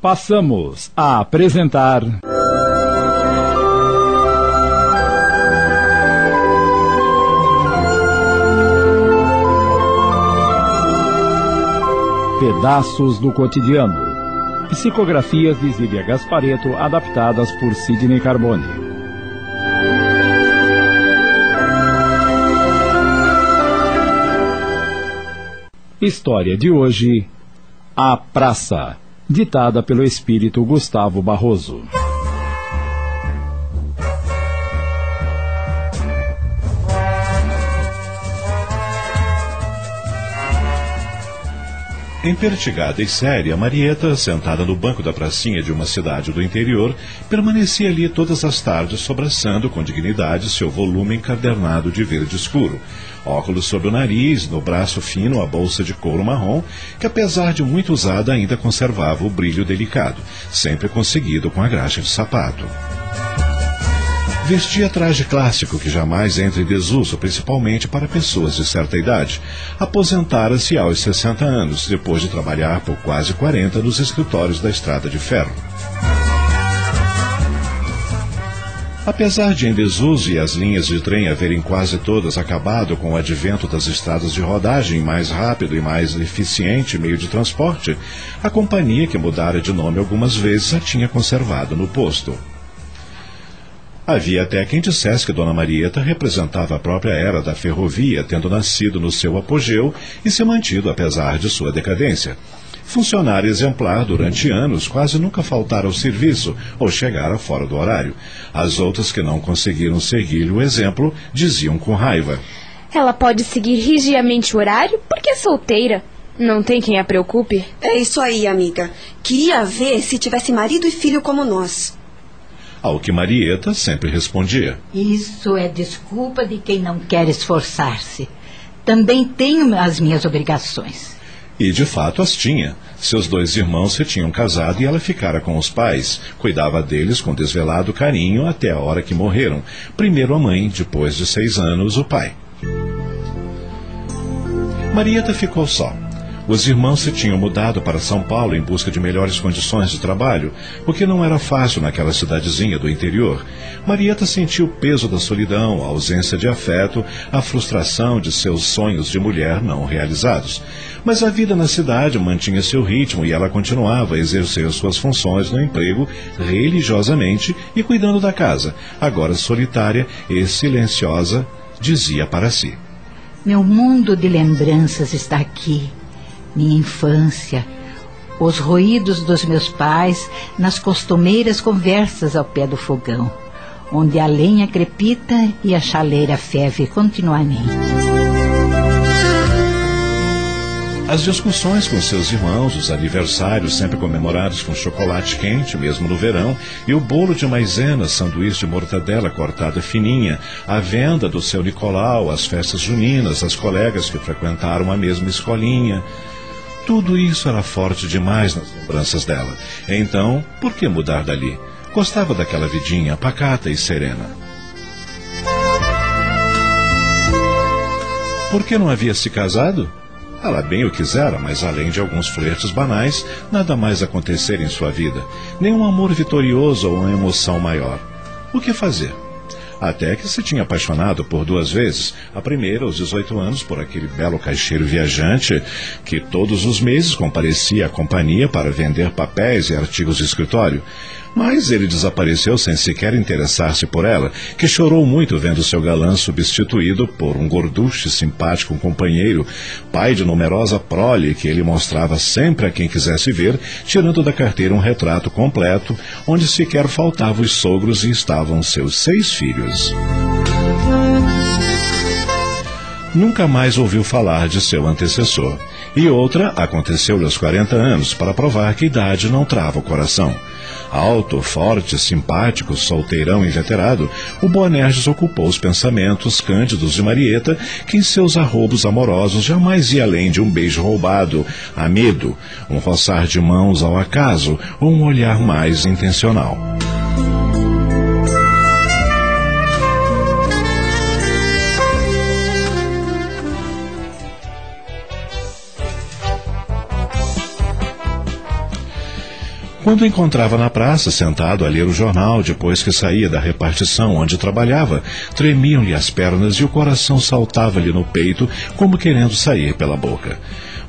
Passamos a apresentar. Pedaços do Cotidiano. Psicografias de Zíbia Gaspareto, adaptadas por Sidney Carbone. História de hoje: A Praça, ditada pelo espírito Gustavo Barroso. Empertigada e séria, Marieta, sentada no banco da pracinha de uma cidade do interior, permanecia ali todas as tardes, sobraçando com dignidade seu volume encadernado de verde escuro. Óculos sob o nariz, no braço fino a bolsa de couro marrom, que apesar de muito usada ainda conservava o brilho delicado, sempre conseguido com a graxa de sapato. Vestia traje clássico que jamais entra em desuso, principalmente para pessoas de certa idade. Aposentara-se aos 60 anos, depois de trabalhar por quase 40 nos escritórios da Estrada de Ferro. Apesar de em desuso e as linhas de trem haverem quase todas acabado com o advento das estradas de rodagem mais rápido e mais eficiente meio de transporte, a companhia, que mudara de nome algumas vezes, a tinha conservado no posto. Havia até quem dissesse que Dona Marieta representava a própria era da ferrovia, tendo nascido no seu apogeu e se mantido apesar de sua decadência. Funcionária exemplar durante anos, quase nunca faltara ao serviço ou chegara fora do horário. As outras que não conseguiram seguir o exemplo diziam com raiva: Ela pode seguir rigiamente o horário porque é solteira. Não tem quem a preocupe. É isso aí, amiga. Queria ver se tivesse marido e filho como nós. Ao que Marieta sempre respondia: Isso é desculpa de quem não quer esforçar-se. Também tenho as minhas obrigações. E de fato as tinha. Seus dois irmãos se tinham casado e ela ficara com os pais. Cuidava deles com desvelado carinho até a hora que morreram. Primeiro a mãe, depois de seis anos, o pai. Marieta ficou só. Os irmãos se tinham mudado para São Paulo em busca de melhores condições de trabalho, o que não era fácil naquela cidadezinha do interior. Marieta sentiu o peso da solidão, a ausência de afeto, a frustração de seus sonhos de mulher não realizados. Mas a vida na cidade mantinha seu ritmo e ela continuava a exercer suas funções no emprego religiosamente e cuidando da casa, agora solitária e silenciosa, dizia para si. Meu mundo de lembranças está aqui minha infância, os ruídos dos meus pais nas costumeiras conversas ao pé do fogão, onde a lenha crepita e a chaleira ferve continuamente. As discussões com seus irmãos, os aniversários sempre comemorados com chocolate quente, mesmo no verão, e o bolo de maisena, sanduíche de mortadela cortada fininha, a venda do seu Nicolau, as festas juninas, as colegas que frequentaram a mesma escolinha. Tudo isso era forte demais nas lembranças dela. Então, por que mudar dali? Gostava daquela vidinha pacata e serena. Por que não havia se casado? Ela bem o quisera, mas além de alguns flertes banais, nada mais acontecer em sua vida. Nenhum amor vitorioso ou uma emoção maior. O que fazer? Até que se tinha apaixonado por duas vezes. A primeira, aos 18 anos, por aquele belo caixeiro viajante que todos os meses comparecia à companhia para vender papéis e artigos de escritório. Mas ele desapareceu sem sequer interessar-se por ela, que chorou muito vendo seu galã substituído por um gorduche simpático companheiro, pai de numerosa prole que ele mostrava sempre a quem quisesse ver, tirando da carteira um retrato completo, onde sequer faltavam os sogros e estavam seus seis filhos. Nunca mais ouviu falar de seu antecessor. E outra aconteceu-lhe aos 40 anos, para provar que idade não trava o coração. Alto, forte, simpático, solteirão inveterado, o Boanerges ocupou os pensamentos cândidos de Marieta, que em seus arrobos amorosos jamais ia além de um beijo roubado, a medo, um roçar de mãos ao acaso ou um olhar mais intencional. Quando encontrava na praça, sentado a ler o jornal depois que saía da repartição onde trabalhava, tremiam-lhe as pernas e o coração saltava-lhe no peito como querendo sair pela boca.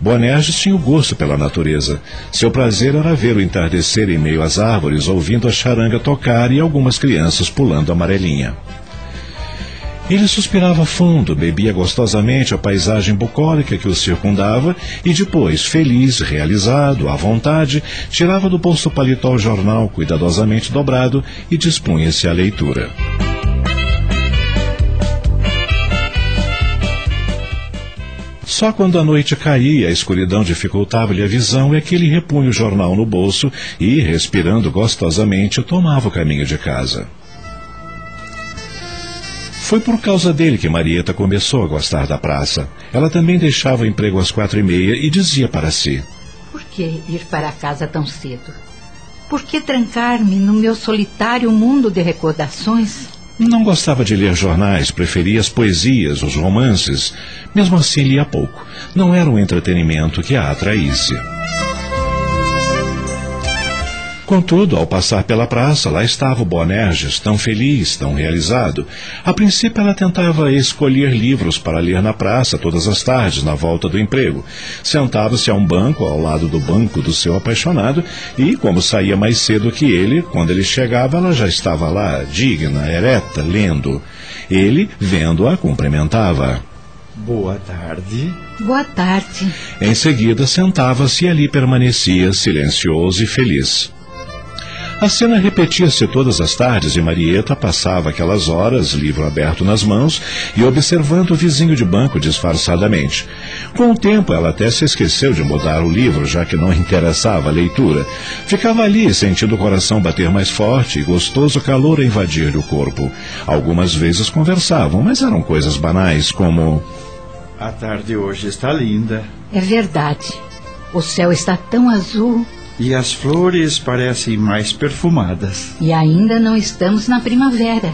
Boanerges tinha o gosto pela natureza. Seu prazer era ver o entardecer em meio às árvores, ouvindo a charanga tocar e algumas crianças pulando amarelinha. Ele suspirava fundo, bebia gostosamente a paisagem bucólica que o circundava e depois, feliz, realizado, à vontade, tirava do bolso paletó o jornal cuidadosamente dobrado e dispunha-se à leitura. Só quando a noite caía, a escuridão dificultava-lhe a visão é que ele repunha o jornal no bolso e, respirando gostosamente, tomava o caminho de casa. Foi por causa dele que Marieta começou a gostar da praça. Ela também deixava o emprego às quatro e meia e dizia para si: Por que ir para casa tão cedo? Por que trancar-me no meu solitário mundo de recordações? Não gostava de ler jornais, preferia as poesias, os romances. Mesmo assim, lia pouco. Não era um entretenimento que a atraísse. Contudo, ao passar pela praça, lá estava o Boanerges, tão feliz, tão realizado. A princípio, ela tentava escolher livros para ler na praça todas as tardes, na volta do emprego. Sentava-se a um banco, ao lado do banco do seu apaixonado, e, como saía mais cedo que ele, quando ele chegava, ela já estava lá, digna, ereta, lendo. Ele, vendo-a, cumprimentava. Boa tarde. Boa tarde. Em seguida, sentava-se e ali permanecia, silencioso e feliz. A cena repetia-se todas as tardes e Marieta passava aquelas horas, livro aberto nas mãos, e observando o vizinho de banco disfarçadamente. Com o tempo, ela até se esqueceu de mudar o livro, já que não interessava a leitura. Ficava ali, sentindo o coração bater mais forte e gostoso calor invadir-lhe o corpo. Algumas vezes conversavam, mas eram coisas banais, como. A tarde hoje está linda. É verdade. O céu está tão azul. E as flores parecem mais perfumadas. E ainda não estamos na primavera.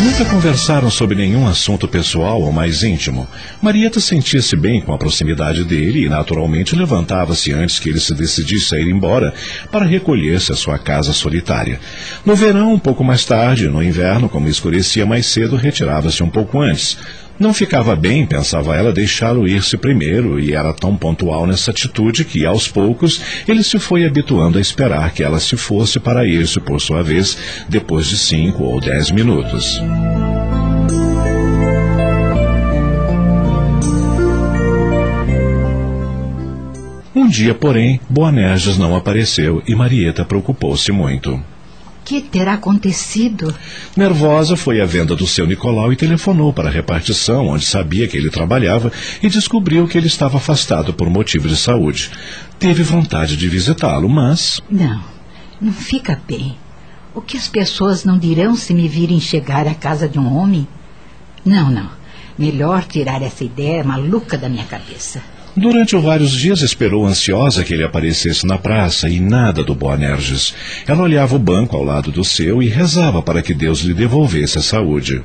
Nunca conversaram sobre nenhum assunto pessoal ou mais íntimo. Marieta sentia-se bem com a proximidade dele e, naturalmente, levantava-se antes que ele se decidisse a ir embora para recolher-se à sua casa solitária. No verão, um pouco mais tarde, no inverno, como escurecia mais cedo, retirava-se um pouco antes. Não ficava bem, pensava ela, deixá-lo ir-se primeiro, e era tão pontual nessa atitude que, aos poucos, ele se foi habituando a esperar que ela se fosse para ir-se, por sua vez, depois de cinco ou dez minutos. Um dia, porém, Boanerges não apareceu e Marieta preocupou-se muito que terá acontecido? Nervosa, foi à venda do seu Nicolau e telefonou para a repartição, onde sabia que ele trabalhava, e descobriu que ele estava afastado por motivo de saúde. Teve vontade de visitá-lo, mas. Não, não fica bem. O que as pessoas não dirão se me virem chegar à casa de um homem? Não, não. Melhor tirar essa ideia maluca da minha cabeça. Durante vários dias esperou ansiosa que ele aparecesse na praça e nada do Boanerges. Ela olhava o banco ao lado do seu e rezava para que Deus lhe devolvesse a saúde.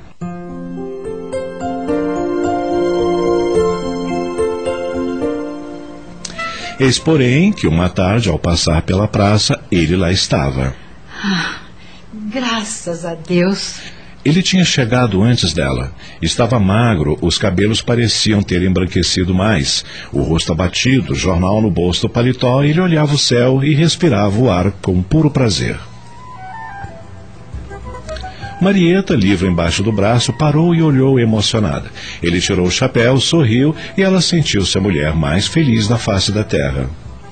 Eis, porém, que uma tarde, ao passar pela praça, ele lá estava. Ah, graças a Deus. Ele tinha chegado antes dela. Estava magro, os cabelos pareciam ter embranquecido mais, o rosto abatido, jornal no bolso do paletó, ele olhava o céu e respirava o ar com puro prazer. Marieta, livro embaixo do braço, parou e olhou emocionada. Ele tirou o chapéu, sorriu e ela sentiu-se a mulher mais feliz da face da terra.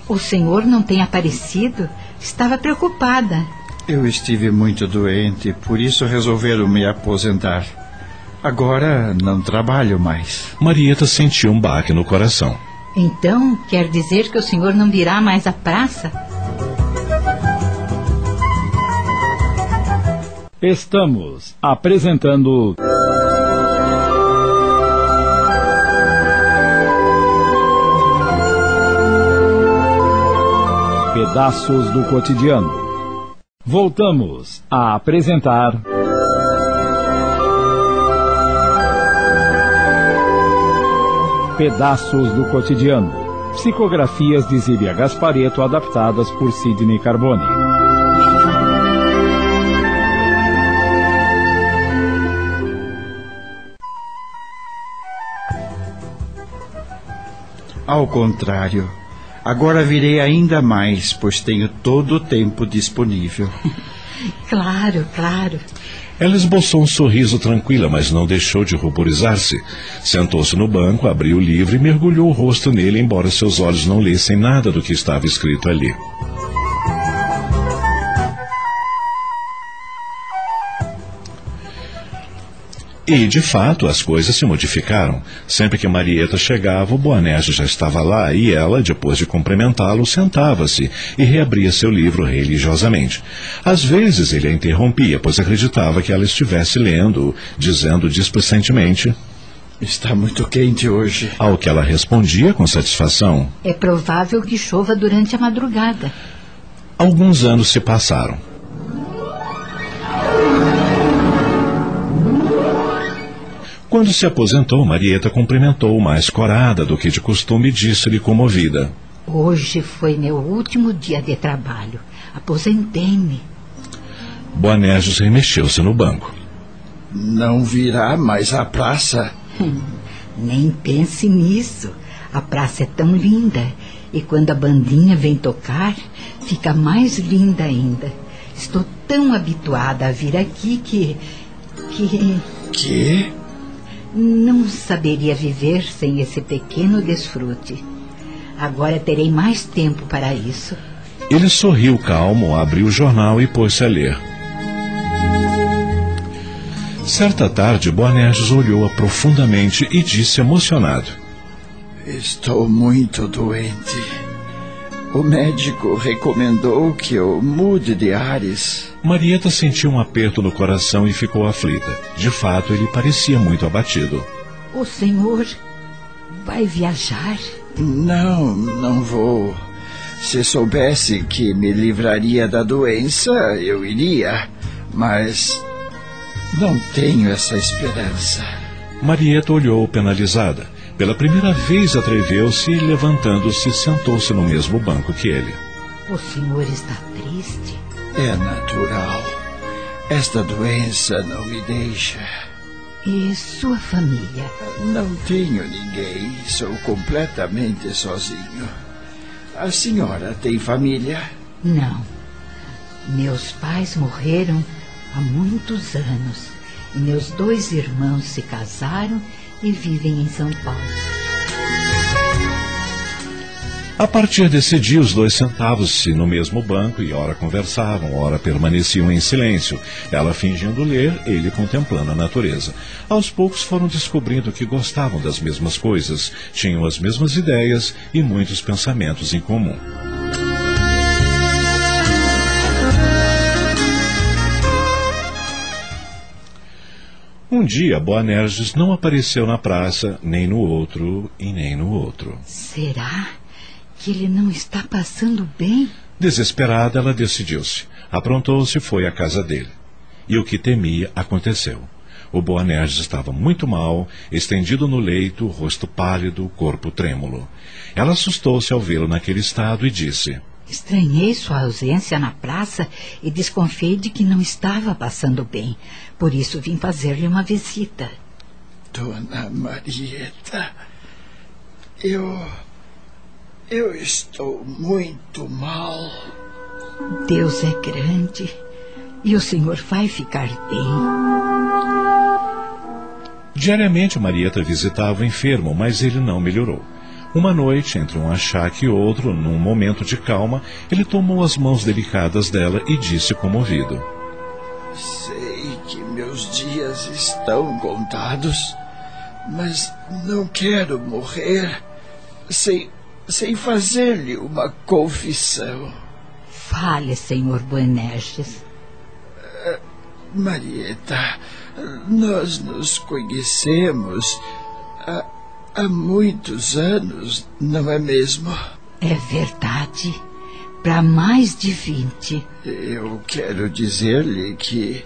O senhor não tem aparecido? Estava preocupada. Eu estive muito doente, por isso resolveram me aposentar. Agora não trabalho mais. Marieta sentiu um baque no coração. Então, quer dizer que o senhor não virá mais à praça? Estamos apresentando. Pedaços do cotidiano Voltamos a apresentar. Pedaços do cotidiano. Psicografias de Zíbia Gaspareto adaptadas por Sidney Carbone. Ao contrário, agora virei ainda mais, pois tenho todo o tempo disponível. Claro, claro. Ela esboçou um sorriso tranquila, mas não deixou de ruborizar-se. Sentou-se no banco, abriu o livro e mergulhou o rosto nele, embora seus olhos não lessem nada do que estava escrito ali. E, de fato, as coisas se modificaram. Sempre que Marieta chegava, o Boanerges já estava lá e ela, depois de cumprimentá-lo, sentava-se e reabria seu livro religiosamente. Às vezes ele a interrompia, pois acreditava que ela estivesse lendo, dizendo displicentemente: Está muito quente hoje. Ao que ela respondia com satisfação. É provável que chova durante a madrugada. Alguns anos se passaram. Quando se aposentou, Marieta cumprimentou mais corada do que de costume e disse-lhe comovida. Hoje foi meu último dia de trabalho. Aposentei-me. Boanerges remexeu-se no banco. Não virá mais à praça? Nem pense nisso. A praça é tão linda. E quando a bandinha vem tocar, fica mais linda ainda. Estou tão habituada a vir aqui que. que. Que? Não saberia viver sem esse pequeno desfrute. Agora terei mais tempo para isso. Ele sorriu calmo, abriu o jornal e pôs-se a ler. Certa tarde, Boanerges olhou-a profundamente e disse emocionado: Estou muito doente. O médico recomendou que eu mude de ares. Marieta sentiu um aperto no coração e ficou aflita. De fato, ele parecia muito abatido. O senhor vai viajar? Não, não vou. Se soubesse que me livraria da doença, eu iria. Mas não tenho essa esperança. Marieta olhou penalizada. Pela primeira vez atreveu-se e, levantando-se, sentou-se no mesmo banco que ele. O senhor está triste? É natural. Esta doença não me deixa. E sua família? Não tenho ninguém. Sou completamente sozinho. A senhora tem família? Não. Meus pais morreram há muitos anos. E meus dois irmãos se casaram e vivem em São Paulo. A partir desse dia, os dois sentavam-se no mesmo banco e ora conversavam, ora permaneciam em silêncio. Ela fingindo ler, ele contemplando a natureza. Aos poucos foram descobrindo que gostavam das mesmas coisas, tinham as mesmas ideias e muitos pensamentos em comum. Um dia, Boanerges não apareceu na praça, nem no outro e nem no outro. Será que ele não está passando bem? Desesperada, ela decidiu-se. Aprontou-se e foi à casa dele. E o que temia aconteceu. O Boanerges estava muito mal, estendido no leito, rosto pálido, corpo trêmulo. Ela assustou-se ao vê-lo naquele estado e disse: Estranhei sua ausência na praça e desconfiei de que não estava passando bem. Por isso vim fazer-lhe uma visita. Dona Marieta, eu. Eu estou muito mal. Deus é grande e o senhor vai ficar bem. Diariamente Marieta visitava o enfermo, mas ele não melhorou. Uma noite, entre um achaque e outro, num momento de calma, ele tomou as mãos delicadas dela e disse comovido: Sei que meus dias estão contados, mas não quero morrer sem, sem fazer-lhe uma confissão. Fale, senhor Boanerges. Marieta, nós nos conhecemos há, há muitos anos, não é mesmo? É verdade. Para mais de vinte. Eu quero dizer-lhe que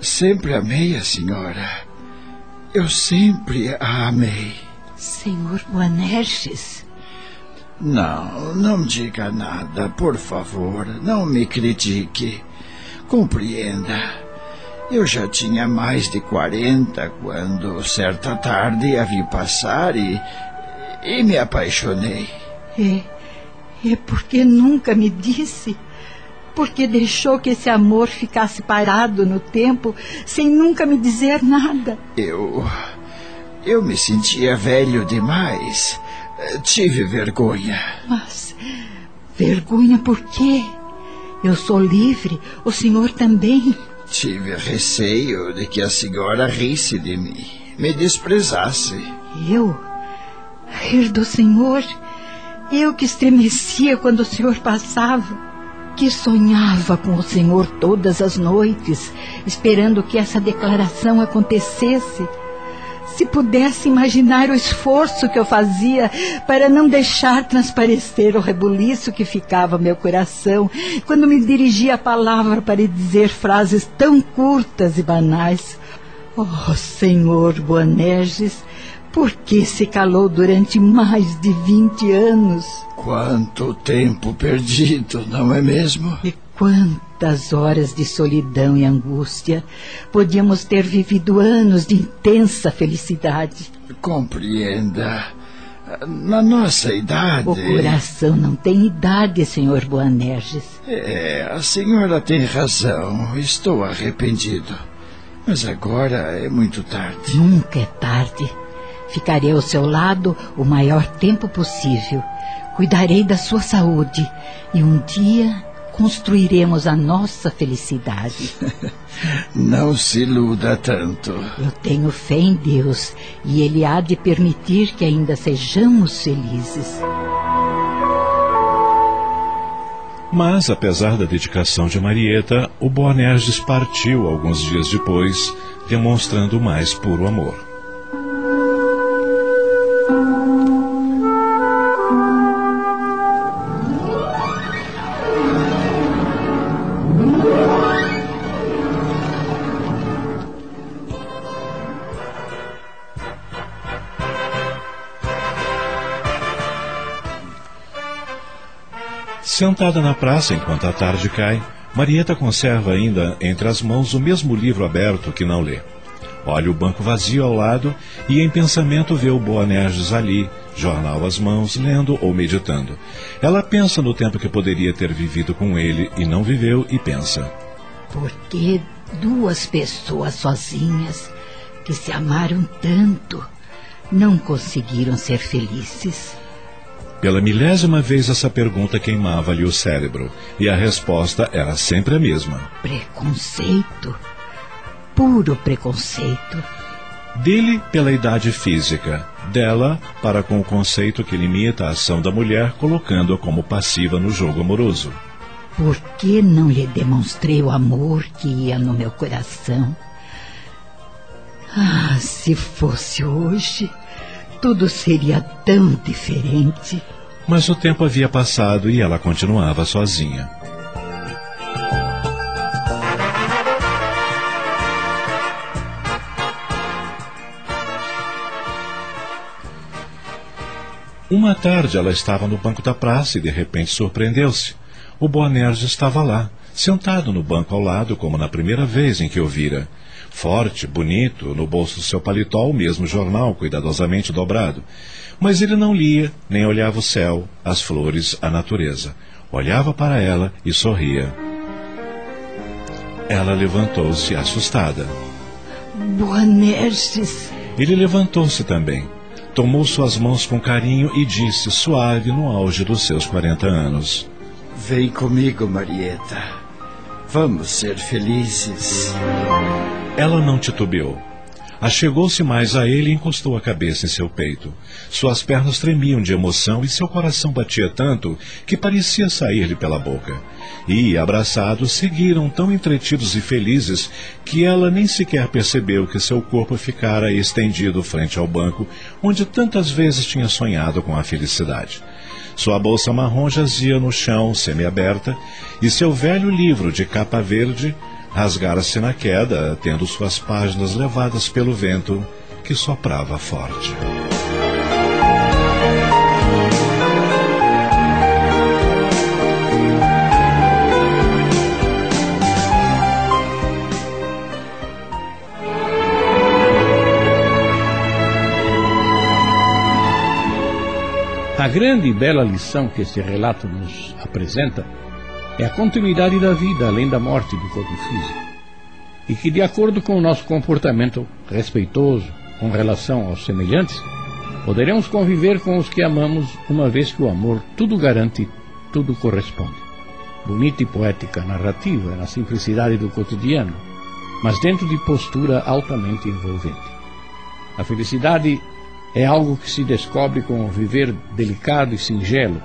sempre amei a senhora. Eu sempre a amei. Senhor Boanerges, Não, não diga nada, por favor. Não me critique. Compreenda. Eu já tinha mais de quarenta quando, certa tarde, a vi passar e. e me apaixonei. É. É porque nunca me disse. Porque deixou que esse amor ficasse parado no tempo, sem nunca me dizer nada. Eu. Eu me sentia velho demais. Tive vergonha. Mas. Vergonha por quê? Eu sou livre, o senhor também. Tive receio de que a senhora risse de mim, me desprezasse. Eu? Rir do senhor? Eu que estremecia quando o senhor passava. Que sonhava com o senhor todas as noites, esperando que essa declaração acontecesse se pudesse imaginar o esforço que eu fazia para não deixar transparecer o rebuliço que ficava meu coração quando me dirigia a palavra para dizer frases tão curtas e banais. Oh, Senhor Boanerges, por que se calou durante mais de vinte anos? Quanto tempo perdido, não é mesmo? E quantas horas de solidão e angústia. Podíamos ter vivido anos de intensa felicidade. Compreenda. Na nossa idade. O coração não tem idade, senhor Boanerges. É, a senhora tem razão. Estou arrependido. Mas agora é muito tarde. Nunca é tarde. Ficarei ao seu lado o maior tempo possível. Cuidarei da sua saúde e um dia construiremos a nossa felicidade. Não se iluda tanto. Eu tenho fé em Deus e Ele há de permitir que ainda sejamos felizes. Mas, apesar da dedicação de Marieta, o Boanerges partiu alguns dias depois, demonstrando mais puro amor. Sentada na praça enquanto a tarde cai, Marieta conserva ainda entre as mãos o mesmo livro aberto que não lê. Olha o banco vazio ao lado e em pensamento vê o Boanerges ali, jornal às mãos, lendo ou meditando. Ela pensa no tempo que poderia ter vivido com ele e não viveu e pensa. Por que duas pessoas sozinhas que se amaram tanto não conseguiram ser felizes? Pela milésima vez essa pergunta queimava-lhe o cérebro, e a resposta era sempre a mesma. Preconceito. Puro preconceito. Dele pela idade física, dela para com o conceito que limita a ação da mulher, colocando-a como passiva no jogo amoroso. Por que não lhe demonstrei o amor que ia no meu coração? Ah, se fosse hoje, tudo seria tão diferente. Mas o tempo havia passado e ela continuava sozinha. Uma tarde ela estava no banco da praça e de repente surpreendeu-se. O Boanerges estava lá, sentado no banco ao lado, como na primeira vez em que o vira. Forte, bonito, no bolso do seu paletó o mesmo jornal cuidadosamente dobrado. Mas ele não lia, nem olhava o céu, as flores, a natureza. Olhava para ela e sorria. Ela levantou-se assustada. Boanerges. Ele levantou-se também. Tomou suas mãos com carinho e disse, suave, no auge dos seus quarenta anos: Vem comigo, Marieta. Vamos ser felizes. Ela não titubeou. Achegou-se mais a ele e encostou a cabeça em seu peito. Suas pernas tremiam de emoção e seu coração batia tanto que parecia sair-lhe pela boca. E, abraçados, seguiram tão entretidos e felizes que ela nem sequer percebeu que seu corpo ficara estendido frente ao banco onde tantas vezes tinha sonhado com a felicidade. Sua bolsa marrom jazia no chão, semiaberta, e seu velho livro de capa verde rasgara-se na queda, tendo suas páginas levadas pelo vento que soprava forte. A grande e bela lição que este relato nos apresenta é a continuidade da vida além da morte do corpo físico. E que, de acordo com o nosso comportamento respeitoso com relação aos semelhantes, poderemos conviver com os que amamos, uma vez que o amor tudo garante, tudo corresponde. Bonita e poética narrativa na simplicidade do cotidiano, mas dentro de postura altamente envolvente. A felicidade é algo que se descobre com o viver delicado e singelo.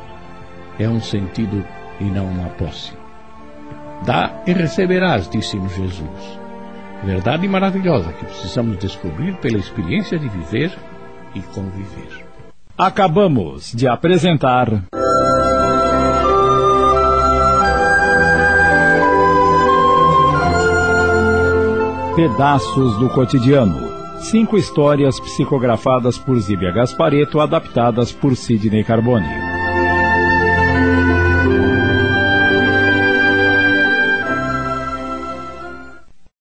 É um sentido e não uma posse. Dá e receberás, disse-nos Jesus. Verdade maravilhosa que precisamos descobrir pela experiência de viver e conviver. Acabamos de apresentar. Pedaços do Cotidiano. Cinco histórias psicografadas por Zíbia Gaspareto, adaptadas por Sidney Carbone.